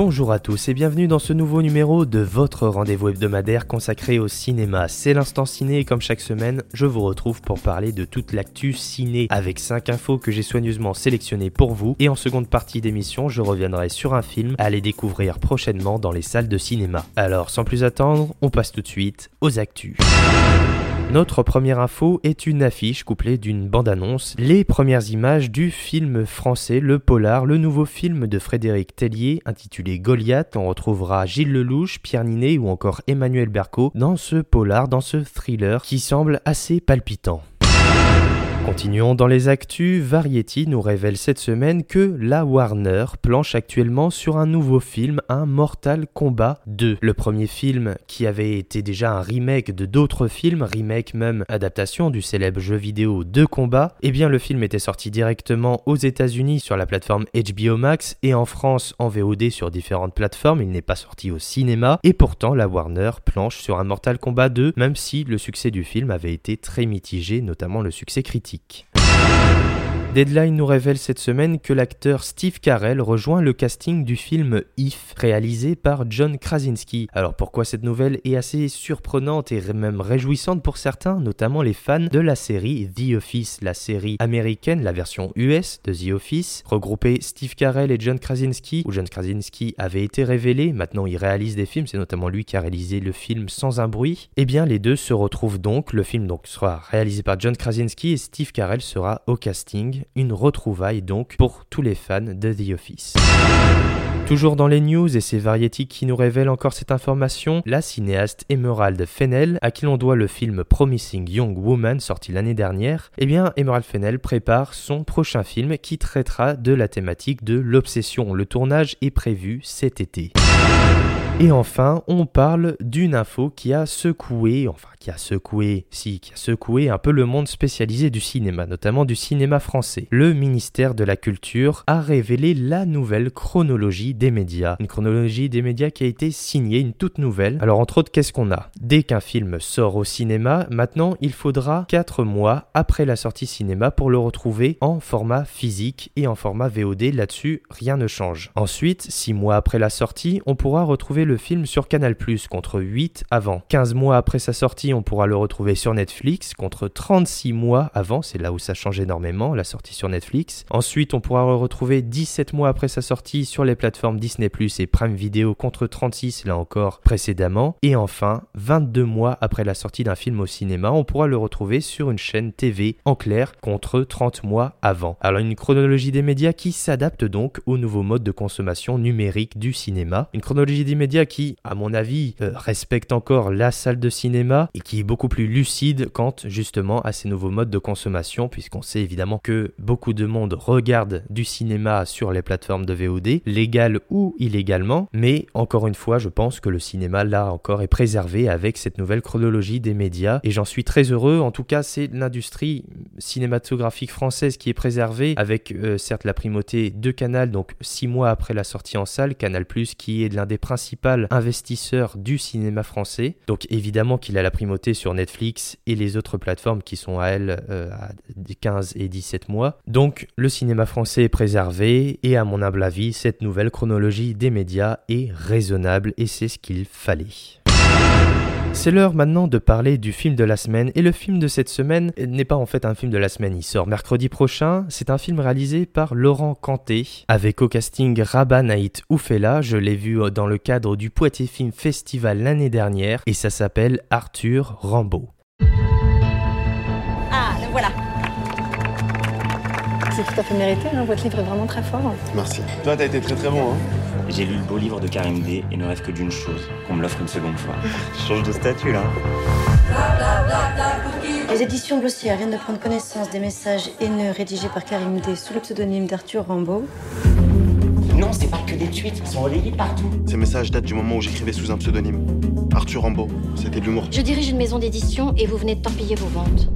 Bonjour à tous et bienvenue dans ce nouveau numéro de votre rendez-vous hebdomadaire consacré au cinéma. C'est l'instant ciné et comme chaque semaine, je vous retrouve pour parler de toute l'actu ciné avec 5 infos que j'ai soigneusement sélectionnées pour vous et en seconde partie d'émission, je reviendrai sur un film à aller découvrir prochainement dans les salles de cinéma. Alors sans plus attendre, on passe tout de suite aux actus. Notre première info est une affiche couplée d'une bande-annonce, les premières images du film français Le Polar, le nouveau film de Frédéric Tellier intitulé Goliath. On retrouvera Gilles Lelouch, Pierre Ninet ou encore Emmanuel Berco dans ce polar, dans ce thriller qui semble assez palpitant. Continuons dans les actus, Variety nous révèle cette semaine que la Warner planche actuellement sur un nouveau film, un Mortal Kombat 2. Le premier film qui avait été déjà un remake de d'autres films, remake même adaptation du célèbre jeu vidéo de combat, eh bien le film était sorti directement aux États-Unis sur la plateforme HBO Max et en France en VOD sur différentes plateformes, il n'est pas sorti au cinéma et pourtant la Warner planche sur un Mortal Kombat 2 même si le succès du film avait été très mitigé, notamment le succès critique classique. Deadline nous révèle cette semaine que l'acteur Steve Carell rejoint le casting du film If, réalisé par John Krasinski. Alors pourquoi cette nouvelle est assez surprenante et même réjouissante pour certains, notamment les fans de la série The Office, la série américaine, la version US de The Office, regroupé Steve Carell et John Krasinski, où John Krasinski avait été révélé, maintenant il réalise des films, c'est notamment lui qui a réalisé le film Sans un bruit. Eh bien les deux se retrouvent donc, le film donc sera réalisé par John Krasinski et Steve Carell sera au casting une retrouvaille donc pour tous les fans de The Office. Toujours dans les news, et c'est Variety qui nous révèle encore cette information, la cinéaste Emerald Fennell, à qui l'on doit le film Promising Young Woman sorti l'année dernière, eh bien Emerald Fennell prépare son prochain film qui traitera de la thématique de l'obsession. Le tournage est prévu cet été. Et enfin, on parle d'une info qui a secoué, enfin qui a secoué, si, qui a secoué un peu le monde spécialisé du cinéma, notamment du cinéma français. Le ministère de la Culture a révélé la nouvelle chronologie des médias. Une chronologie des médias qui a été signée, une toute nouvelle. Alors entre autres, qu'est-ce qu'on a? Dès qu'un film sort au cinéma, maintenant il faudra 4 mois après la sortie cinéma pour le retrouver en format physique et en format VOD. Là-dessus, rien ne change. Ensuite, 6 mois après la sortie, on pourra retrouver le film sur Canal+, contre 8 avant. 15 mois après sa sortie, on pourra le retrouver sur Netflix, contre 36 mois avant, c'est là où ça change énormément, la sortie sur Netflix. Ensuite, on pourra le retrouver 17 mois après sa sortie sur les plateformes Disney+, et Prime Video, contre 36, là encore, précédemment. Et enfin, 22 mois après la sortie d'un film au cinéma, on pourra le retrouver sur une chaîne TV en clair, contre 30 mois avant. Alors une chronologie des médias qui s'adapte donc au nouveau mode de consommation numérique du cinéma. Une chronologie des médias qui, à mon avis, euh, respecte encore la salle de cinéma et qui est beaucoup plus lucide quant justement à ces nouveaux modes de consommation, puisqu'on sait évidemment que beaucoup de monde regarde du cinéma sur les plateformes de VOD, légal ou illégalement, mais encore une fois, je pense que le cinéma là encore est préservé avec cette nouvelle chronologie des médias et j'en suis très heureux. En tout cas, c'est l'industrie cinématographique française qui est préservée avec euh, certes la primauté de Canal, donc six mois après la sortie en salle, Canal qui est l'un des principaux investisseur du cinéma français. Donc évidemment qu'il a la primauté sur Netflix et les autres plateformes qui sont à elles euh, à 15 et 17 mois. Donc le cinéma français est préservé et à mon humble avis, cette nouvelle chronologie des médias est raisonnable et c'est ce qu'il fallait. C'est l'heure maintenant de parler du film de la semaine et le film de cette semaine n'est pas en fait un film de la semaine, il sort mercredi prochain. C'est un film réalisé par Laurent Canté avec au casting Rabat Naït Oufela, je l'ai vu dans le cadre du Poitiers Film Festival l'année dernière et ça s'appelle Arthur Rambaud. Ah, le voilà. C'est tout à fait mérité, hein, votre livre est vraiment très fort. Merci. Toi, t'as été très très bon, hein J'ai lu le beau livre de Karim D et ne rêve que d'une chose, qu'on me l'offre une seconde fois. Je change de statut là. Les éditions Glossière viennent de prendre connaissance des messages haineux rédigés par Karim D sous le pseudonyme d'Arthur Rambaud. Non, c'est pas que des tweets, ils sont relayés partout. Ces messages datent du moment où j'écrivais sous un pseudonyme. Arthur Rambaud, c'était de l'humour. Je dirige une maison d'édition et vous venez de torpiller vos ventes.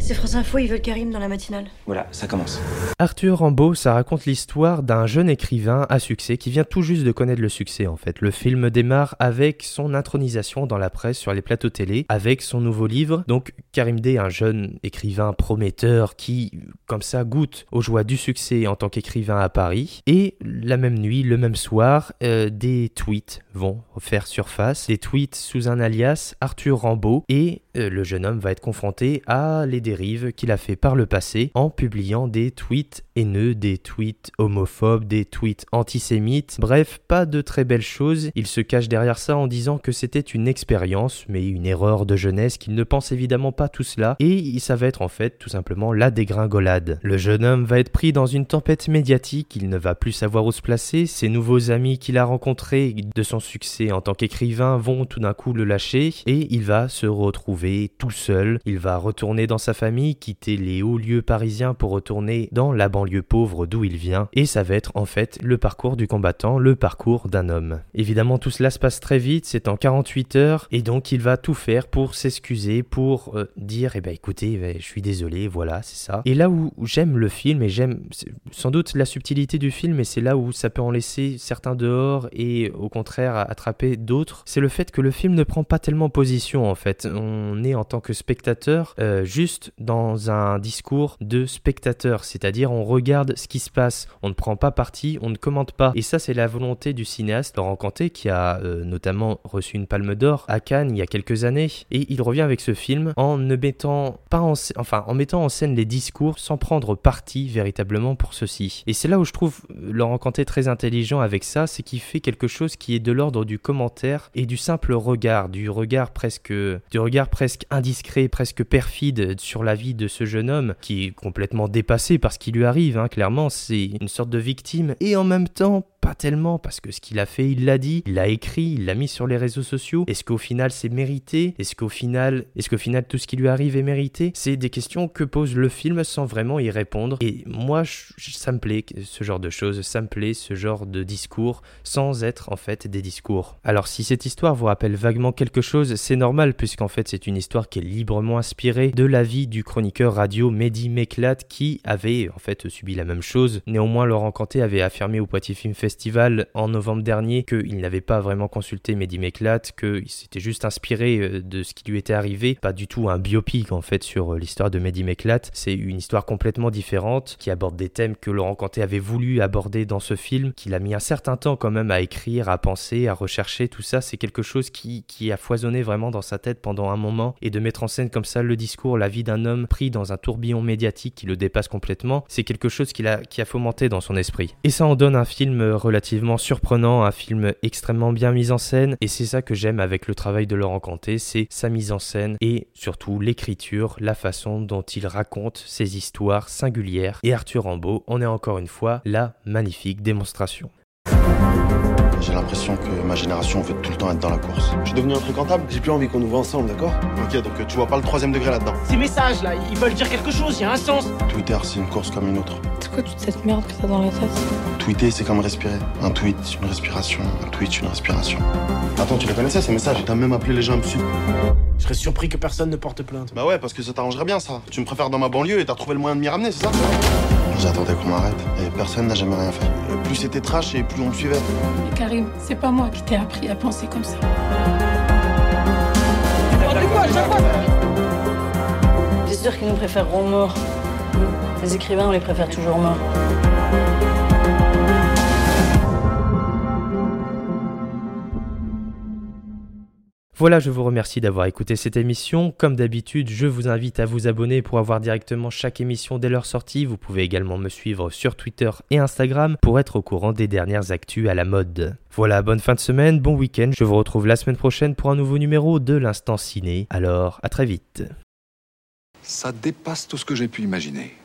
C'est France Info, ils veulent Karim dans la matinale. Voilà, ça commence. Arthur Rambaud, ça raconte l'histoire d'un jeune écrivain à succès qui vient tout juste de connaître le succès en fait. Le film démarre avec son intronisation dans la presse sur les plateaux télé, avec son nouveau livre. Donc Karim D, un jeune écrivain prometteur qui, comme ça, goûte aux joies du succès en tant qu'écrivain à Paris. Et la même nuit, le même soir, euh, des tweets vont faire surface, des tweets sous un alias Arthur Rambaud, et euh, le jeune homme va être confronté à les qu'il a fait par le passé en publiant des tweets haineux, des tweets homophobes, des tweets antisémites, bref, pas de très belles choses. Il se cache derrière ça en disant que c'était une expérience, mais une erreur de jeunesse, qu'il ne pense évidemment pas tout cela, et ça va être en fait tout simplement la dégringolade. Le jeune homme va être pris dans une tempête médiatique, il ne va plus savoir où se placer, ses nouveaux amis qu'il a rencontrés de son succès en tant qu'écrivain vont tout d'un coup le lâcher, et il va se retrouver tout seul, il va retourner dans sa famille, quitter les hauts lieux parisiens pour retourner dans la banlieue pauvre d'où il vient, et ça va être en fait le parcours du combattant, le parcours d'un homme. Évidemment tout cela se passe très vite, c'est en 48 heures, et donc il va tout faire pour s'excuser, pour euh, dire eh ben écoutez, eh ben, je suis désolé, voilà, c'est ça. Et là où j'aime le film, et j'aime sans doute la subtilité du film, et c'est là où ça peut en laisser certains dehors et au contraire attraper d'autres, c'est le fait que le film ne prend pas tellement position en fait. On est en tant que spectateur euh, juste dans un discours de spectateur, c'est-à-dire on regarde ce qui se passe, on ne prend pas parti, on ne commente pas. Et ça c'est la volonté du cinéaste Laurent Canté qui a euh, notamment reçu une palme d'or à Cannes il y a quelques années et il revient avec ce film en ne mettant pas en enfin en mettant en scène les discours sans prendre parti véritablement pour ceci. Et c'est là où je trouve Laurent Canté très intelligent avec ça, c'est qu'il fait quelque chose qui est de l'ordre du commentaire et du simple regard, du regard presque du regard presque indiscret, presque perfide sur la vie de ce jeune homme qui est complètement dépassé par ce qui lui arrive, hein, clairement, c'est une sorte de victime et en même temps pas tellement parce que ce qu'il a fait, il l'a dit, il l'a écrit, il l'a mis sur les réseaux sociaux. Est-ce qu'au final c'est mérité? Est-ce qu'au final, est-ce qu'au final tout ce qui lui arrive est mérité? C'est des questions que pose le film sans vraiment y répondre. Et moi, ça me plaît ce genre de choses, ça me plaît ce genre de discours sans être en fait des discours. Alors si cette histoire vous rappelle vaguement quelque chose, c'est normal puisqu'en fait c'est une histoire qui est librement inspirée de la vie du chroniqueur radio Mehdi Meklat qui avait en fait subi la même chose. Néanmoins, Laurent Canté avait affirmé au Poitiers Film Festival en novembre dernier qu'il n'avait pas vraiment consulté Mehdi Meklat, qu'il s'était juste inspiré euh, de ce qui lui était arrivé. Pas du tout un biopic en fait sur euh, l'histoire de Mehdi Meklat. C'est une histoire complètement différente qui aborde des thèmes que Laurent Canté avait voulu aborder dans ce film, qu'il a mis un certain temps quand même à écrire, à penser, à rechercher. Tout ça, c'est quelque chose qui, qui a foisonné vraiment dans sa tête pendant un moment. Et de mettre en scène comme ça le discours, la vie d'un homme pris dans un tourbillon médiatique qui le dépasse complètement, c'est quelque chose qu'il a, qui a fomenté dans son esprit. Et ça en donne un film relativement surprenant, un film extrêmement bien mis en scène, et c'est ça que j'aime avec le travail de Laurent Canté, c'est sa mise en scène et surtout l'écriture, la façon dont il raconte ses histoires singulières. Et Arthur Rambaud en est encore une fois la magnifique démonstration. J'ai l'impression que ma génération veut tout le temps être dans la course. Je suis devenu infréquentable, j'ai plus envie qu'on nous voit ensemble, d'accord? Ok, donc tu vois pas le troisième degré là-dedans. Ces messages là, ils veulent dire quelque chose, il y a un sens. Twitter, c'est une course comme une autre. C'est quoi toute cette merde que t'as dans la tête? Tweeter, c'est comme respirer. Un tweet, une respiration. Un tweet, une respiration. Attends, tu les connaissais ces messages? T'as même appelé les gens dessus. Je serais surpris que personne ne porte plainte. Bah ouais, parce que ça t'arrangerait bien ça. Tu me préfères dans ma banlieue et t'as trouvé le moyen de m'y ramener, c'est ça? J'attendais qu'on m'arrête et personne n'a jamais rien fait. Plus c'était trash et plus on me suivait. Karim, c'est pas moi qui t'ai appris à penser comme ça. C'est sûr qu'ils nous préféreront morts. Les écrivains, on les préfère toujours morts. Voilà, je vous remercie d'avoir écouté cette émission. Comme d'habitude, je vous invite à vous abonner pour avoir directement chaque émission dès leur sortie. Vous pouvez également me suivre sur Twitter et Instagram pour être au courant des dernières actus à la mode. Voilà, bonne fin de semaine, bon week-end. Je vous retrouve la semaine prochaine pour un nouveau numéro de l'Instant Ciné. Alors, à très vite. Ça dépasse tout ce que j'ai pu imaginer.